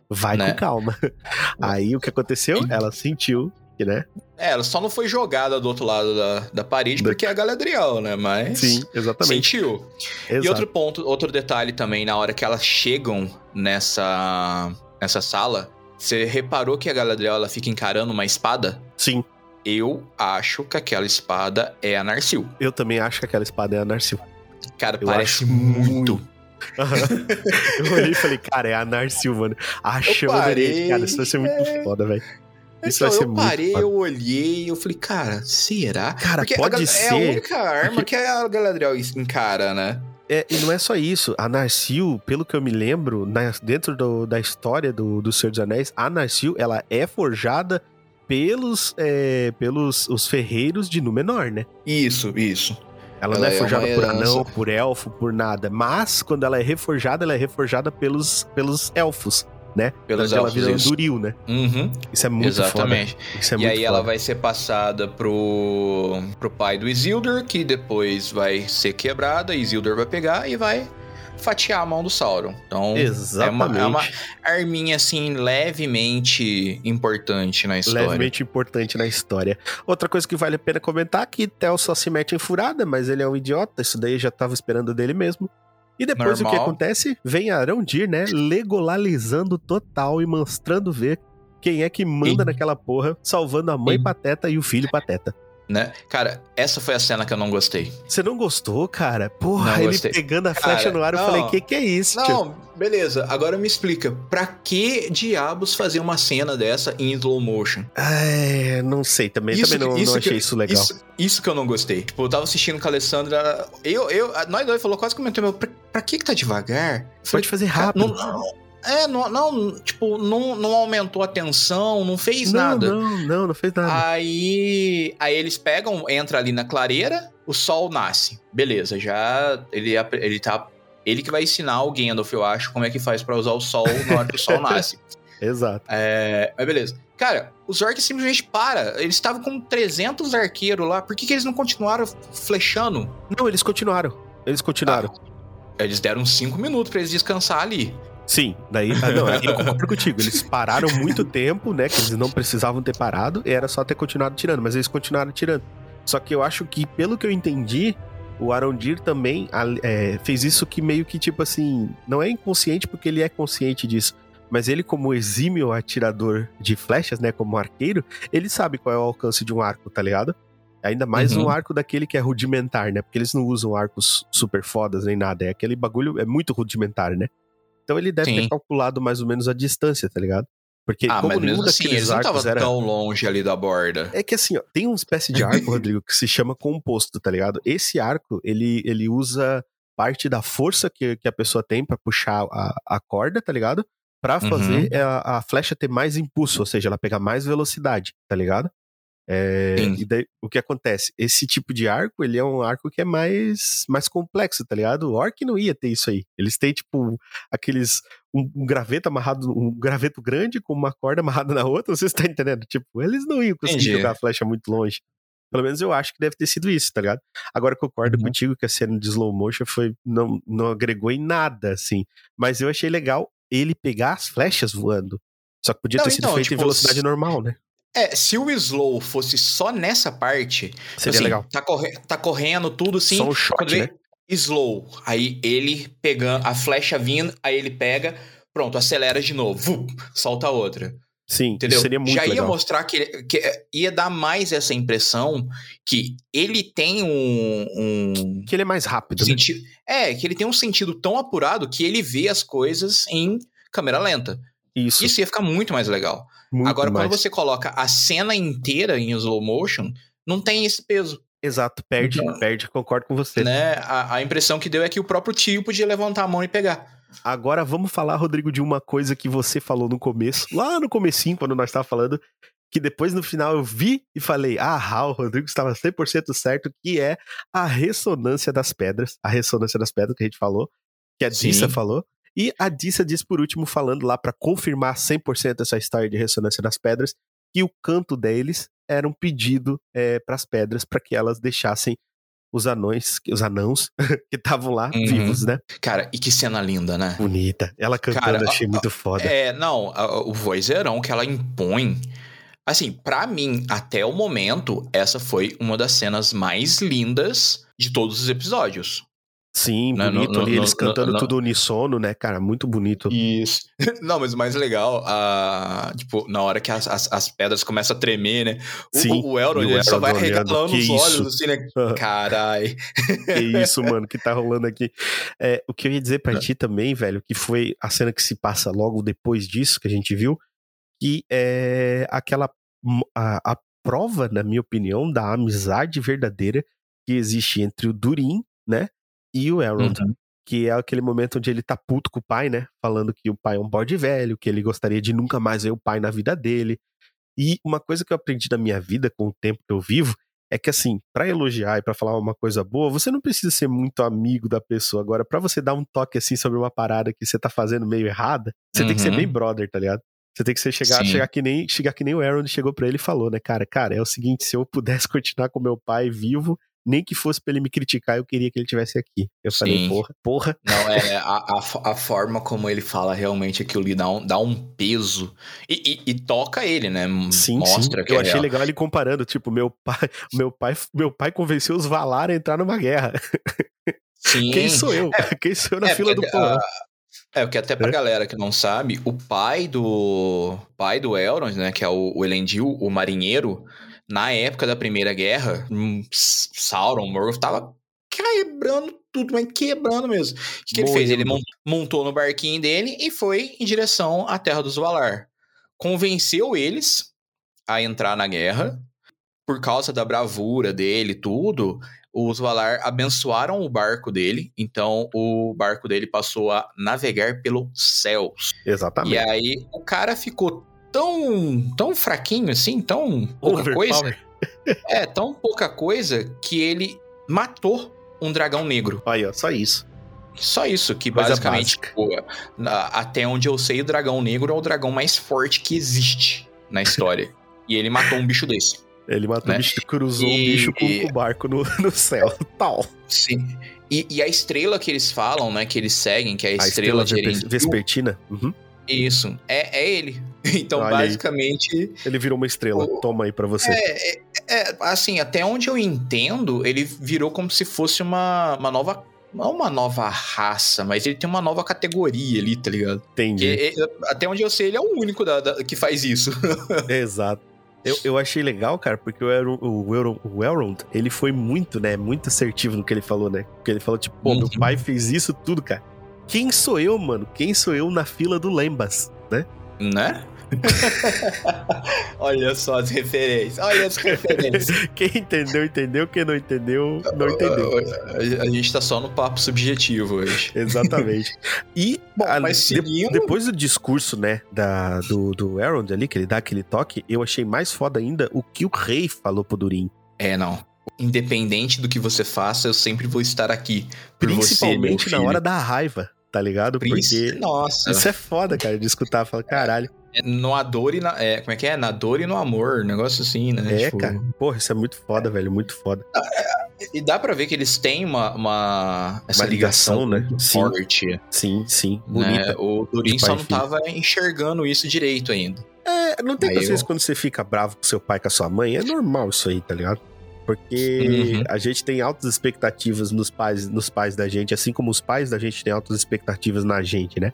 Vai né? com calma. Aí o que aconteceu? Ela sentiu né? É, ela só não foi jogada do outro lado da, da parede porque é a Galadriel, né? Mas. Sim, exatamente. Sentiu. Exato. E outro ponto, outro detalhe também, na hora que elas chegam nessa, nessa sala, você reparou que a Galadriel ela fica encarando uma espada? Sim. Eu acho que aquela espada é a Narsil. Eu também acho que aquela espada é a Narsil. Cara, Eu parece muito. Uhum. eu olhei e falei, cara, é a Narsil, mano. A chama dele, cara, isso vai ser muito foda, velho. Isso então, vai ser eu parei, eu olhei, eu falei, cara, será? Cara, Porque pode a, ser. É a única arma que a Galadriel encara, né? É, e não é só isso. A Narsil, pelo que eu me lembro, na, dentro do, da história do, do Senhor dos Anéis, a Narsil, ela é forjada pelos, é, pelos os ferreiros de Númenor, né? Isso, isso. Ela, ela não é, é forjada por anão, por elfo, por nada. Mas, quando ela é reforjada, ela é reforjada pelos, pelos elfos né? Pelos ela vira isso. Duril, né? Uhum. Isso é muito Exatamente. foda. Isso é e muito aí foda. ela vai ser passada pro, pro pai do Isildur, que depois vai ser quebrada, Isildur vai pegar e vai fatiar a mão do Sauron. Então, Exatamente. É, uma, é uma arminha, assim, levemente importante na história. Levemente importante na história. Outra coisa que vale a pena comentar é que Theo só se mete em furada, mas ele é um idiota, isso daí já tava esperando dele mesmo. E depois Normal. o que acontece? Vem Arondir, né? Legolalizando total e mostrando ver quem é que manda naquela porra, salvando a mãe pateta e o filho pateta né? Cara, essa foi a cena que eu não gostei. Você não gostou, cara? Porra, não ele gostei. pegando a flecha cara, no ar, eu falei, que que é isso, Não, tio? beleza. Agora me explica, pra que diabos fazer uma cena dessa em slow motion? É, não sei, também, isso, também não, isso não achei isso legal. Isso, isso, que eu não gostei. Tipo, eu tava assistindo com a Alessandra, eu, eu, nós dois falou, quase comentou, meu, pra, pra que que tá devagar? Pode fazer rápido. Não, não, é, não, não, tipo, não, não aumentou a tensão, não fez não, nada. Não, não, não fez nada. Aí, aí eles pegam, entra ali na clareira, o sol nasce. Beleza, já ele, ele tá. Ele que vai ensinar o Gandalf, eu acho, como é que faz para usar o sol na hora que o sol nasce. Exato. É, mas beleza. Cara, os orcs simplesmente para. Eles estavam com 300 arqueiros lá. Por que, que eles não continuaram flechando? Não, eles continuaram. Eles continuaram. Ah, eles deram 5 minutos para eles descansar ali. Sim, daí. Ah, não, eu concordo contigo. Eles pararam muito tempo, né? Que eles não precisavam ter parado, e era só ter continuado tirando, mas eles continuaram tirando. Só que eu acho que, pelo que eu entendi, o Arondir também é, fez isso que meio que, tipo assim, não é inconsciente porque ele é consciente disso. Mas ele, como exímio atirador de flechas, né? Como arqueiro, ele sabe qual é o alcance de um arco, tá ligado? Ainda mais uhum. um arco daquele que é rudimentar, né? Porque eles não usam arcos super fodas nem nada. É aquele bagulho, é muito rudimentar, né? Então ele deve Sim. ter calculado mais ou menos a distância, tá ligado? Porque ah, como nenhum assim, daqueles assim, arcos era tão longe ali da borda. É que assim, ó, tem uma espécie de arco, Rodrigo, que se chama composto, tá ligado? Esse arco, ele, ele usa parte da força que, que a pessoa tem para puxar a, a corda, tá ligado? Pra fazer uhum. a, a, flecha ter mais impulso, ou seja, ela pegar mais velocidade, tá ligado? É, e daí, o que acontece? Esse tipo de arco, ele é um arco que é mais, mais complexo, tá ligado? O Orc não ia ter isso aí. Eles têm, tipo, aqueles. Um, um graveto amarrado, um graveto grande com uma corda amarrada na outra, você está entendendo? Tipo, eles não iam conseguir Entendi. jogar a flecha muito longe. Pelo menos eu acho que deve ter sido isso, tá ligado? Agora concordo uhum. contigo que a cena de slow motion foi, não, não agregou em nada, assim. Mas eu achei legal ele pegar as flechas voando. Só que podia não, ter sido então, feito tipo, em velocidade normal, né? É, se o slow fosse só nessa parte, seria assim, legal. Tá, corre tá correndo tudo assim. Só um shot, né? Slow. Aí ele pegando a flecha vindo, aí ele pega, pronto, acelera de novo, solta outra. Sim, entendeu? seria muito Já ia legal. mostrar que, que ia dar mais essa impressão que ele tem um, um que ele é mais rápido. Né? É, que ele tem um sentido tão apurado que ele vê as coisas em câmera lenta. Isso. Isso ia ficar muito mais legal. Muito Agora, mais. quando você coloca a cena inteira em slow motion, não tem esse peso. Exato, perde, então, perde, concordo com você. Né? A, a, impressão que deu é que o próprio tio podia levantar a mão e pegar. Agora vamos falar, Rodrigo, de uma coisa que você falou no começo, lá no comecinho, quando nós estávamos falando, que depois no final eu vi e falei, ah, o Rodrigo estava 100% certo, que é a ressonância das pedras, a ressonância das pedras que a gente falou, que a Dissa falou, e a Dissa diz por último, falando lá para confirmar 100% essa história de ressonância das pedras, que o canto deles era um pedido é, para as pedras para que elas deixassem os anões, os anãos que estavam lá uhum. vivos, né? Cara, e que cena linda, né? Bonita. Ela cantando, Cara, achei a, muito foda. É, não, a, o vozeirão que ela impõe. Assim, para mim, até o momento, essa foi uma das cenas mais lindas de todos os episódios. Sim, né, bonito ali, eles cantando tudo unissono, né, cara? Muito bonito. Isso. Não, mas o mais legal, a, tipo, na hora que as, as, as pedras começam a tremer, né? O, Sim, o, o Elrond, ele só vai regalando os olhos, assim, né? Carai. Que isso, mano, que tá rolando aqui. É, o que eu ia dizer pra ti também, velho, que foi a cena que se passa logo depois disso, que a gente viu, que é aquela... A, a prova, na minha opinião, da amizade verdadeira que existe entre o Durin, né? E o Elrond. Uhum. Que é aquele momento onde ele tá puto com o pai, né? Falando que o pai é um bode velho, que ele gostaria de nunca mais ver o pai na vida dele. E uma coisa que eu aprendi na minha vida com o tempo que eu vivo é que assim, para elogiar e para falar uma coisa boa, você não precisa ser muito amigo da pessoa. Agora, para você dar um toque assim sobre uma parada que você tá fazendo meio errada, você uhum. tem que ser bem uhum. brother, tá ligado? Você tem que ser chegar, chegar que nem chegar que nem o Aaron chegou para ele e falou, né, cara, cara, é o seguinte, se eu pudesse continuar com meu pai vivo, Nem que fosse pra ele me criticar, eu queria que ele tivesse aqui. Eu Sim. falei, porra, porra. Não, é a, a, a, forma como ele fala realmente aquilo ali dá um, dá um peso. E, e, e toca ele, né? Sim, Mostra sim. que Eu é achei real. legal ele comparando, tipo, meu pai, meu pai, meu pai convenceu os Valar a entrar numa guerra. Sim. Quem sou eu? É, Quem sou eu na é, fila do pão? É, o que até pra é. galera que não sabe, o pai do pai do Elrond, né, que é o, o Elendil, o marinheiro, na época da Primeira Guerra, hum, Sauron, Morgoth tava quebrando tudo, mas quebrando mesmo. O que, que ele fez? Ele montou no barquinho dele e foi em direção à Terra dos Valar. Convenceu eles a entrar na guerra, por causa da bravura dele tudo, os Valar abençoaram o barco dele, então o barco dele passou a navegar pelos céus. Exatamente. E aí o cara ficou tão, tão fraquinho assim, tão pouca coisa. é, tão pouca coisa que ele matou um dragão negro. Aí, ó, só isso. Só isso, que Coisa basicamente, pô, até onde eu sei, o dragão negro é o dragão mais forte que existe na história. e ele matou um bicho desse. Ele matou né? o bicho, cruzou e... o bicho com o barco no, no céu. Tal. Sim. E, e, a estrela que eles falam, né? Que eles seguem, que é a, a estrela, estrela de Vespertina. Uhum. Isso. É, é ele. Então, Olha basicamente. Aí. Ele virou uma estrela. O... Toma aí pra você. É, é, é, assim, até onde eu entendo, ele virou como se fosse uma, uma nova não uma nova raça, mas ele tem uma nova categoria ali, tá ligado? Entendi. até onde eu sei, ele é o único da, da que faz isso. Exato. Eu, eu achei legal, cara, porque o, Elrond, o, o Elrond, ele foi muito, né, muito assertivo no que ele falou, né? Porque ele falou, tipo, pô, uhum. meu pai fez isso tudo, cara. Quem sou eu, mano? Quem sou eu na fila do Lembas, né? Né? olha só as referências, olha as referências. Quem entendeu, entendeu. Quem não entendeu, não entendeu. A, gente tá só no papo subjetivo hoje. Exatamente. E Bom, a, mas seguindo... de, depois do discurso, né, da, do, do Aaron ali, que ele dá aquele toque, eu achei mais foda ainda o que o rei falou pro Durin. É, não. Independente do que você faça, eu sempre vou estar aqui. Principalmente você, na hora da raiva, tá ligado? Porque. Nossa. Isso é foda, cara, de escutar. Fala, caralho. É, no a dor e na. É, como é que é? Na dor e no amor, negócio assim, né? É, tipo... cara. Porra, isso é muito foda, velho. Muito foda. Ah, é, e dá pra ver que eles têm uma. uma essa uma ligação, ligação, né? Sim. Forte. Sim, sim. Né? Bonita. Né? O Durin só não tava enxergando isso direito ainda. É, não tem às vezes quando você fica bravo com seu pai, com a sua mãe, é normal isso aí, tá ligado? Porque uhum. a gente tem altas expectativas nos pais, nos pais da gente, assim como os pais da gente têm altas expectativas na gente, né?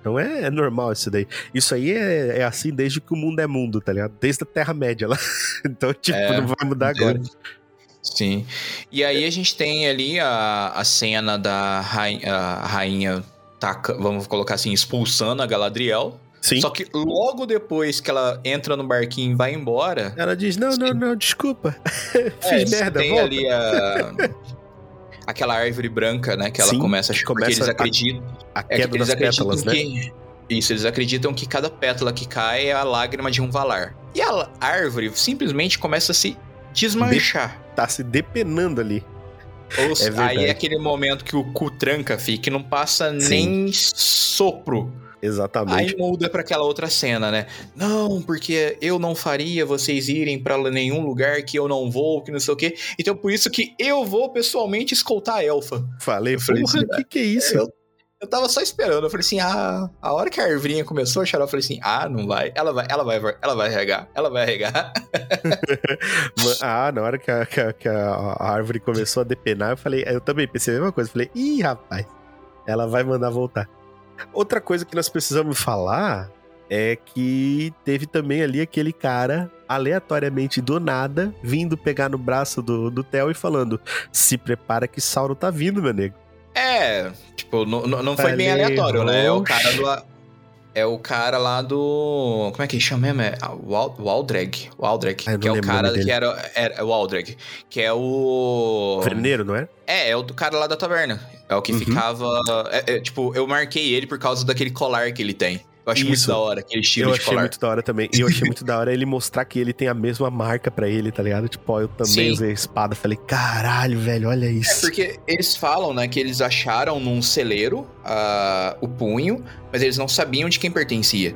Então é, é, normal isso daí. Isso aí é, é, assim desde que o mundo é mundo, tá ligado? Desde a Terra-média lá. então, tipo, é, não vai mudar agora. Sim. E aí a gente tem ali a, a cena da rainha, a rainha taca, vamos colocar assim, expulsando a Galadriel. Sim. Só que logo depois que ela entra no barquinho e vai embora. Ela diz: Não, não, não, desculpa. Fiz é, merda, tem volta. ali a. aquela árvore branca, né? Que ela Sim, começa a começa eles acreditam. A, a é queda é, das pétalas, que, né? Isso, eles acreditam que cada pétala que cai é a lágrima de um valar. E a árvore simplesmente começa a se desmanchar. De, tá se depenando ali. Ou, é aí é aquele momento que o cu tranca, fi, que não passa Sim. nem sopro Exatamente. Aí muda para aquela outra cena, né? Não, porque eu não faria vocês irem para nenhum lugar que eu não vou, que não sei o quê. Então por isso que eu vou pessoalmente escoltar a elfa. Falei, falei, porra, o que, que é isso? Eu, eu tava só esperando. Eu falei assim: ah, a hora que a arvrinha começou a chorar, eu falei assim: ah, não vai. Ela vai, ela vai, ela vai regar, ela vai regar. ah, na hora que a, que, a, que a, árvore começou a depenar, eu falei, eu também pensei a mesma coisa. Eu falei, ih, rapaz, ela vai mandar voltar. Outra coisa que nós precisamos falar é que teve também ali aquele cara aleatoriamente do nada vindo pegar no braço do, do Theo e falando: Se prepara que Sauro tá vindo, meu nego. É, tipo, não, não foi bem aleatório, né? É o cara do. É o cara lá do. Como é que chama mesmo? É Wald, Waldreg. Waldreg. Ah, que é o cara que era. era o Waldreg. Que é o. Veneiro, não é? É, é o do cara lá da taverna. É o que uhum. ficava. É, é, tipo, eu marquei ele por causa daquele colar que ele tem. Eu acho muito da hora aquele estilo eu de colar. Eu achei muito da hora também. E eu achei muito da hora ele mostrar que ele tem a mesma marca para ele, tá ligado? Tipo, ó, eu também Sim. usei a espada. Falei, caralho, velho, olha isso. É porque eles falam, né, que eles acharam num celeiro uh, o punho, mas eles não sabiam de quem pertencia.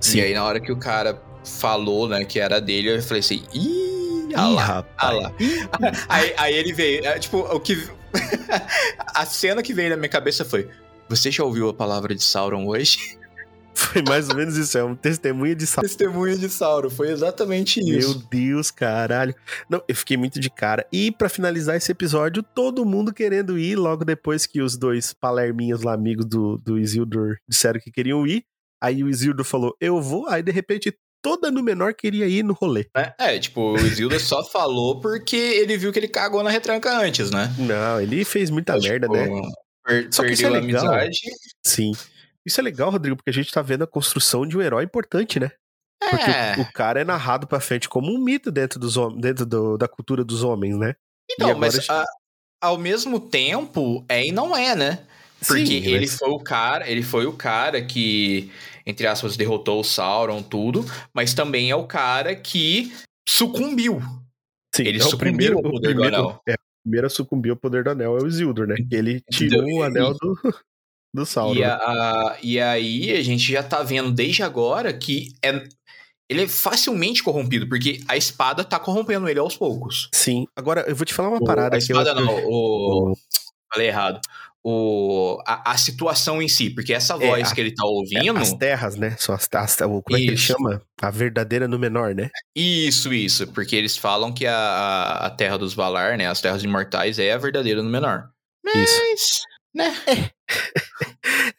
Sim. E aí, na hora que o cara falou, né, que era dele, eu falei assim, ih, ah lá. Ah lá. aí, aí ele veio. É, tipo, o que. a cena que veio na minha cabeça foi: Você já ouviu a palavra de Sauron hoje? Foi mais ou menos isso, é um testemunho de Sauron. Testemunho de Sauron, foi exatamente isso. Meu Deus, caralho. Não, eu fiquei muito de cara. E para finalizar esse episódio, todo mundo querendo ir logo depois que os dois palerminhos lá, amigos do, do Isildur, disseram que queriam ir. Aí o Isildur falou, eu vou. Aí de repente toda no menor queria ir no rolê. É, é tipo, o Isildur só falou porque ele viu que ele cagou na retranca antes, né? Não, ele fez muita então, merda, né? Per só que isso é legal. amizade. Sim. Isso é legal, Rodrigo, porque a gente tá vendo a construção de um herói importante, né? Porque é. o, o, cara é narrado pra frente como um mito dentro, dos, dentro do, da cultura dos homens, né? Então, mas gente... a, ao mesmo tempo, é e não é, né? Porque Sim, ele mas... foi o cara, ele foi o cara que, entre aspas, derrotou o Sauron, tudo, mas também é o cara que sucumbiu. Sim, ele é sucumbiu primeiro, ao poder primeiro, do anel. É, o primeiro a sucumbir ao poder do anel é o Isildur, né? Ele tirou o anel do, do Sauron. E, a, a, e aí a gente já tá vendo desde agora que é, ele é facilmente corrompido, porque a espada tá corrompendo ele aos poucos. Sim. Agora, eu vou te falar uma o, parada. A espada eu... não, o... o... Falei errado. O, a, a, situação em si, porque essa é, voz é, a, que ele tá ouvindo. É, as terras, né? São as, as, como é que ele chama? A verdadeira no menor, né? Isso, isso. Porque eles falam que a, a terra dos Valar, né? As terras imortais é a verdadeira no menor. Mas. Isso né?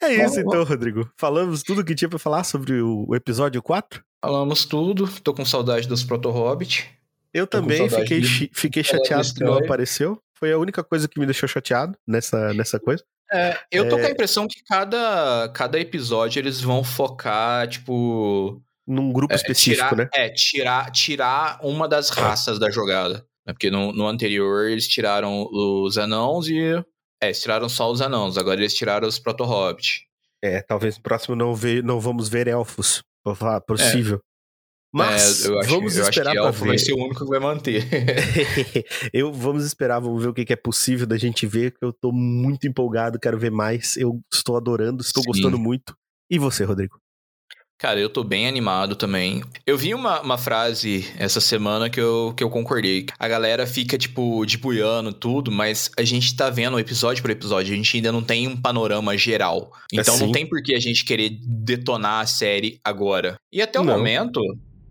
É, é isso então, Rodrigo. Falamos tudo que tinha pra falar sobre o, episódio 4? Falamos tudo. Tô com saudade dos Proto-Hobbit. Eu Tô também fiquei, de... fiquei chateado que não apareceu. Foi a única coisa que me deixou chateado nessa, nessa coisa. É, eu tô é... com a impressão que cada, cada episódio eles vão focar, tipo. Num grupo é, específico, tirar, né? É, tirar, tirar uma das raças da jogada. Né? Porque no, no anterior eles tiraram os anãos e é, eles tiraram só os anãos, agora eles tiraram os proto-hobbit. É, talvez no próximo não, ve não vamos ver elfos. Vou falar, possível. É. Mas é, acho, vamos esperar para ver. vai ser o único que vai manter. eu vamos esperar, vamos ver o que, é possível da gente ver. Que eu tô muito empolgado, quero ver mais. Eu estou adorando, estou Sim. gostando muito. E você, Rodrigo? Cara, eu tô bem animado também. Eu vi uma, uma frase essa semana que eu, que eu concordei. A galera fica, tipo, de buiano, tudo, mas a gente tá vendo episódio por episódio, a gente ainda não tem um panorama geral. Então assim? não tem por que a gente querer detonar a série agora. E até o não. momento,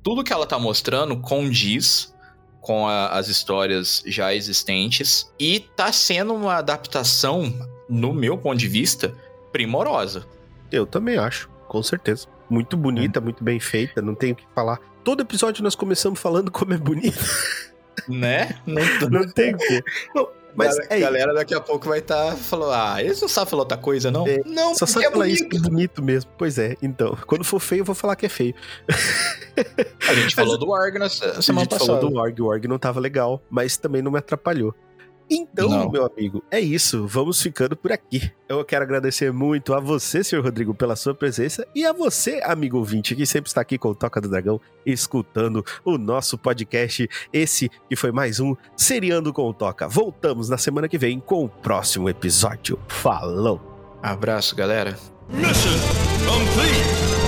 tudo que ela tá mostrando condiz com a, as histórias já existentes e tá sendo uma adaptação, no meu ponto de vista, primorosa. Eu também acho, com certeza. Muito bonita, é. muito bem feita, não tenho o que falar. Todo episódio nós começamos falando como é bonito. Né? Não, não tem o que. Mas a é galera daqui a pouco vai estar tá, falando, ah, eles não sabem falar outra coisa, não? É, não, só sabe é falar bonito. isso que é bonito mesmo. Pois é, então. Quando for feio, eu vou falar que é feio. A gente falou do Org na semana passada. A gente passada. falou do Org, o Org não tava legal, mas também não me atrapalhou. Então, Não. meu amigo, é isso. Vamos ficando por aqui. Eu quero agradecer muito a você, senhor Rodrigo, pela sua presença e a você, amigo ouvinte, que sempre está aqui com o Toca do Dragão, escutando o nosso podcast. Esse que foi mais um Seriando com o Toca. Voltamos na semana que vem com o próximo episódio. Falou! Abraço, galera. Mission complete!